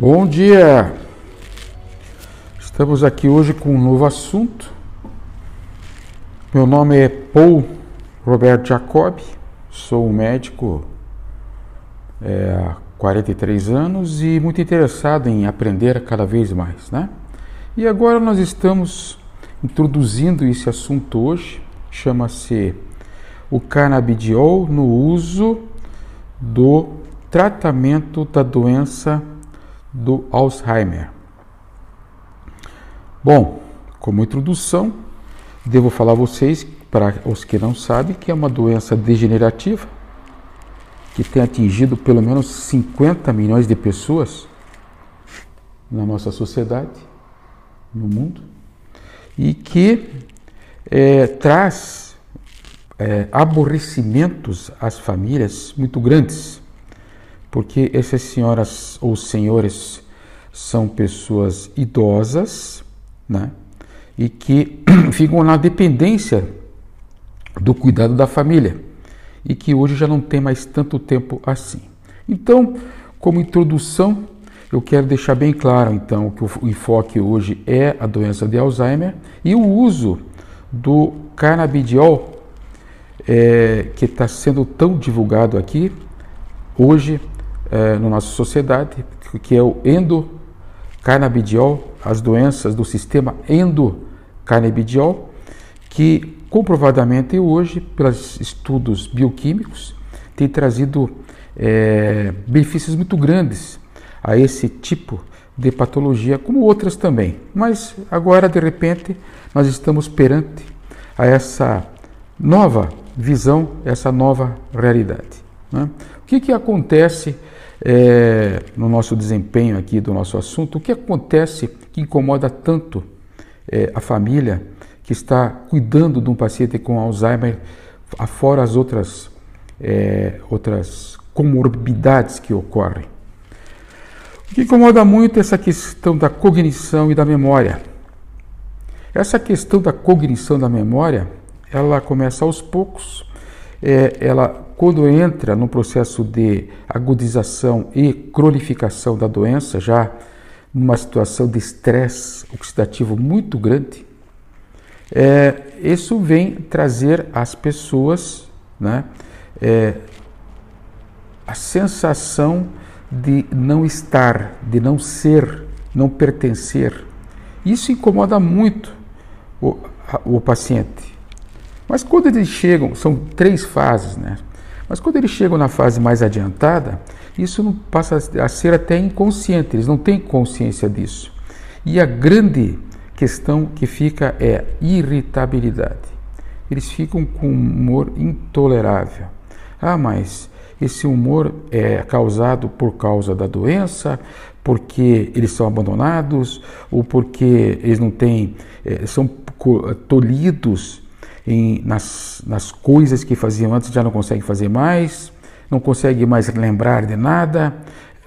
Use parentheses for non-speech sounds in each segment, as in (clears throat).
Bom dia! Estamos aqui hoje com um novo assunto. Meu nome é Paul Roberto Jacob, sou um médico é, há 43 anos e muito interessado em aprender cada vez mais, né? E agora nós estamos introduzindo esse assunto hoje, chama-se o canabidiol no uso do tratamento da doença do Alzheimer. Bom, como introdução, devo falar a vocês, para os que não sabem, que é uma doença degenerativa que tem atingido pelo menos 50 milhões de pessoas na nossa sociedade, no mundo, e que é, traz é, aborrecimentos às famílias muito grandes porque essas senhoras ou senhores são pessoas idosas, né? E que (clears throat) ficam na dependência do cuidado da família e que hoje já não tem mais tanto tempo assim. Então, como introdução, eu quero deixar bem claro então que o enfoque hoje é a doença de Alzheimer e o uso do canabidiol é, que está sendo tão divulgado aqui hoje é, na nossa sociedade, que é o endocarnabidiol, as doenças do sistema endocarnabidiol, que comprovadamente hoje, pelos estudos bioquímicos, tem trazido é, benefícios muito grandes a esse tipo de patologia, como outras também. Mas agora, de repente, nós estamos perante a essa nova visão, essa nova realidade. Né? O que, que acontece é, no nosso desempenho aqui do nosso assunto, o que acontece que incomoda tanto é, a família que está cuidando de um paciente com Alzheimer, afora as outras, é, outras comorbidades que ocorrem. O que incomoda muito é essa questão da cognição e da memória. Essa questão da cognição da memória, ela começa aos poucos, é, ela quando entra no processo de agudização e cronificação da doença, já numa situação de estresse oxidativo muito grande, é, isso vem trazer às pessoas né, é, a sensação de não estar, de não ser, não pertencer. Isso incomoda muito o, o paciente. Mas quando eles chegam, são três fases, né? Mas quando eles chegam na fase mais adiantada, isso não passa a ser até inconsciente, eles não têm consciência disso. E a grande questão que fica é irritabilidade. Eles ficam com um humor intolerável. Ah, mas esse humor é causado por causa da doença, porque eles são abandonados, ou porque eles não têm, é, são tolhidos em, nas, nas coisas que faziam antes já não consegue fazer mais, não consegue mais lembrar de nada.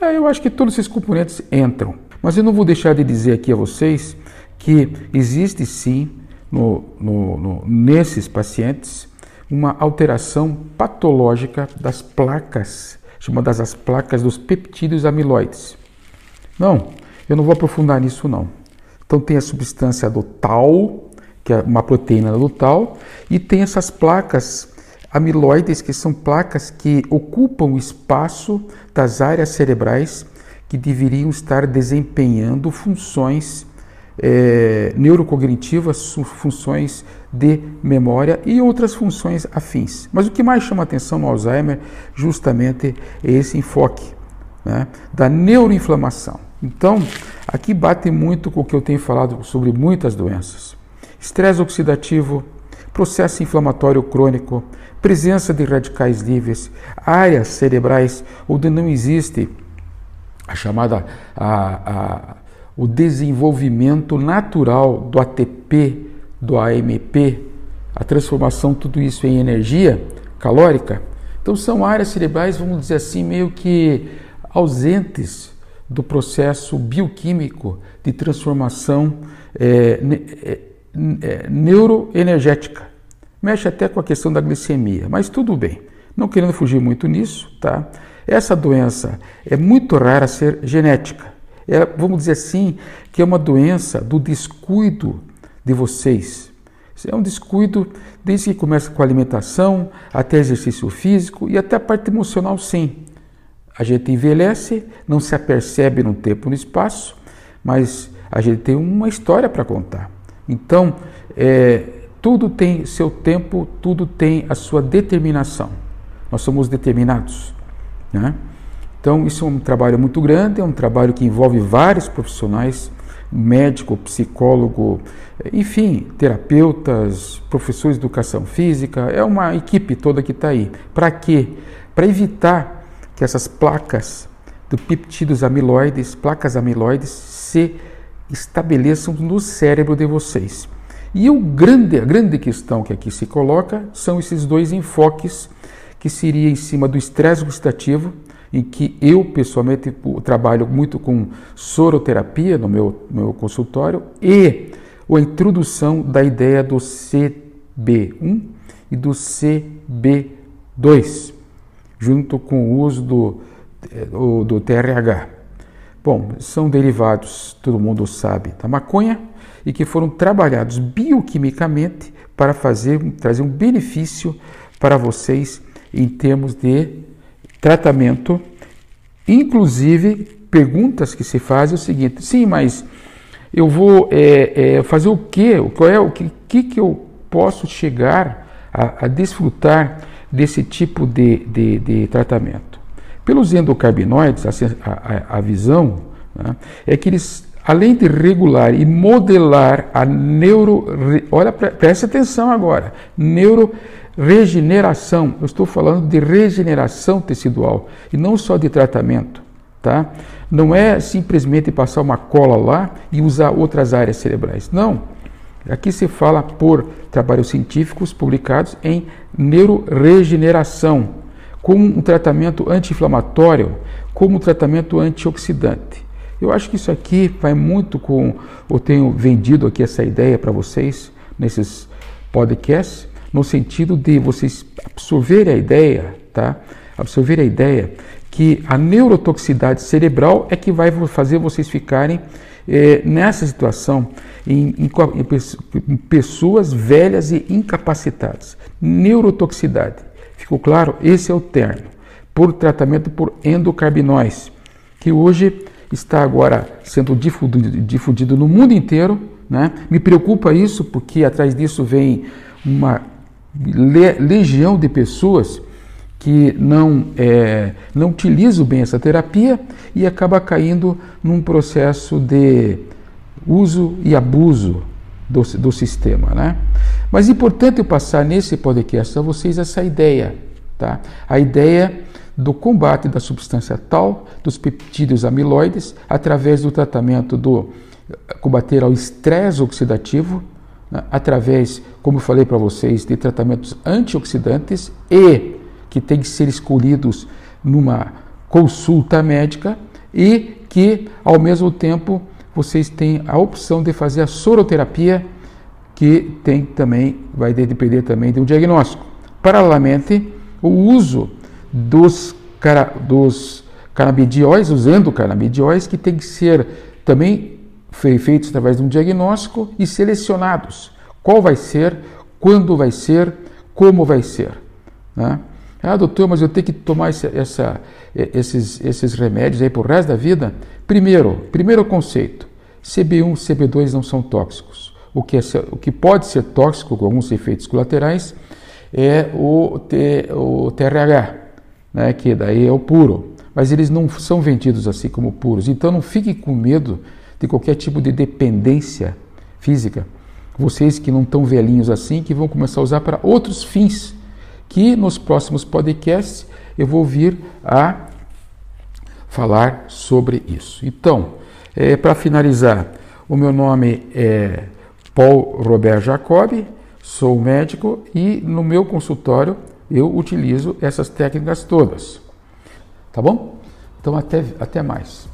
É, eu acho que todos esses componentes entram. Mas eu não vou deixar de dizer aqui a vocês que existe sim no, no, no, nesses pacientes uma alteração patológica das placas, chamadas as placas dos peptídeos amiloides. Não, eu não vou aprofundar nisso não. Então tem a substância do tal, que é uma proteína do tal, e tem essas placas amiloides, que são placas que ocupam o espaço das áreas cerebrais que deveriam estar desempenhando funções é, neurocognitivas, funções de memória e outras funções afins. Mas o que mais chama atenção no Alzheimer justamente é esse enfoque né, da neuroinflamação. Então, aqui bate muito com o que eu tenho falado sobre muitas doenças estresse oxidativo, processo inflamatório crônico, presença de radicais livres, áreas cerebrais onde não existe a chamada a, a, o desenvolvimento natural do ATP, do AMP, a transformação tudo isso em energia calórica. Então são áreas cerebrais, vamos dizer assim, meio que ausentes do processo bioquímico de transformação é, neuroenergética. Mexe até com a questão da glicemia, mas tudo bem. Não querendo fugir muito nisso, tá? Essa doença é muito rara ser genética. É, vamos dizer assim, que é uma doença do descuido de vocês. É um descuido desde que começa com a alimentação, até exercício físico e até a parte emocional, sim. A gente envelhece, não se apercebe no tempo e no espaço, mas a gente tem uma história para contar. Então, é, tudo tem seu tempo, tudo tem a sua determinação. Nós somos determinados. Né? Então, isso é um trabalho muito grande, é um trabalho que envolve vários profissionais, médico, psicólogo, enfim, terapeutas, professores de educação física, é uma equipe toda que está aí. Para quê? Para evitar que essas placas do peptídeos amiloides, placas amiloides, se estabeleçam no cérebro de vocês. E o grande, a grande questão que aqui se coloca são esses dois enfoques, que seria em cima do estresse oxidativo, em que eu pessoalmente trabalho muito com soroterapia no meu, meu consultório e a introdução da ideia do CB1 e do CB2, junto com o uso do, do TRH. Bom, são derivados, todo mundo sabe, da maconha e que foram trabalhados bioquimicamente para fazer trazer um benefício para vocês em termos de tratamento. Inclusive, perguntas que se fazem é o seguinte: sim, mas eu vou é, é, fazer o quê? Qual é o que, que, que eu posso chegar a, a desfrutar desse tipo de, de, de, tratamento? Pelos endocarbinoides, a, a, a visão né, é que eles, além de regular e modelar a neuro. Olha, preste atenção agora: neuro regeneração. Eu estou falando de regeneração tecidual e não só de tratamento, tá? Não é simplesmente passar uma cola lá e usar outras áreas cerebrais. Não. Aqui se fala por trabalhos científicos publicados em neuroregeneração, como um tratamento anti-inflamatório, como um tratamento antioxidante. Eu acho que isso aqui vai muito com. Eu tenho vendido aqui essa ideia para vocês nesses podcasts no sentido de vocês absorverem a ideia, tá? Absorver a ideia que a neurotoxicidade cerebral é que vai fazer vocês ficarem é, nessa situação em, em, em, pessoas velhas e incapacitadas. Neurotoxicidade. Ficou claro? Esse é o termo. Por tratamento por endocarbinóis, que hoje está agora sendo difundido, difundido no mundo inteiro. Né? Me preocupa isso porque atrás disso vem uma legião de pessoas que não, é, não utilizam bem essa terapia e acaba caindo num processo de uso e abuso do, do sistema. Né? Mas é importante eu passar nesse podcast a vocês essa ideia, tá? a ideia do combate da substância tal, dos peptídeos amiloides, através do tratamento do combater ao estresse oxidativo, né, através, como eu falei para vocês, de tratamentos antioxidantes e que têm que ser escolhidos numa consulta médica e que, ao mesmo tempo, vocês têm a opção de fazer a soroterapia, que tem também, vai depender também de um diagnóstico. Paralelamente, o uso dos, dos canabidióis, os endocanabidióis, que tem que ser também feitos através de um diagnóstico e selecionados. Qual vai ser, quando vai ser, como vai ser. Né? Ah, doutor, mas eu tenho que tomar essa, esses, esses remédios aí por resto da vida? Primeiro, primeiro conceito, CB1 e CB2 não são tóxicos. O que, é, o que pode ser tóxico com alguns efeitos colaterais é o, T, o TRH, né, que daí é o puro. Mas eles não são vendidos assim como puros. Então não fique com medo de qualquer tipo de dependência física. Vocês que não estão velhinhos assim, que vão começar a usar para outros fins, que nos próximos podcasts eu vou vir a falar sobre isso. Então, é, para finalizar, o meu nome é Paul Robert Jacob, sou médico e no meu consultório eu utilizo essas técnicas todas. Tá bom? Então, até, até mais.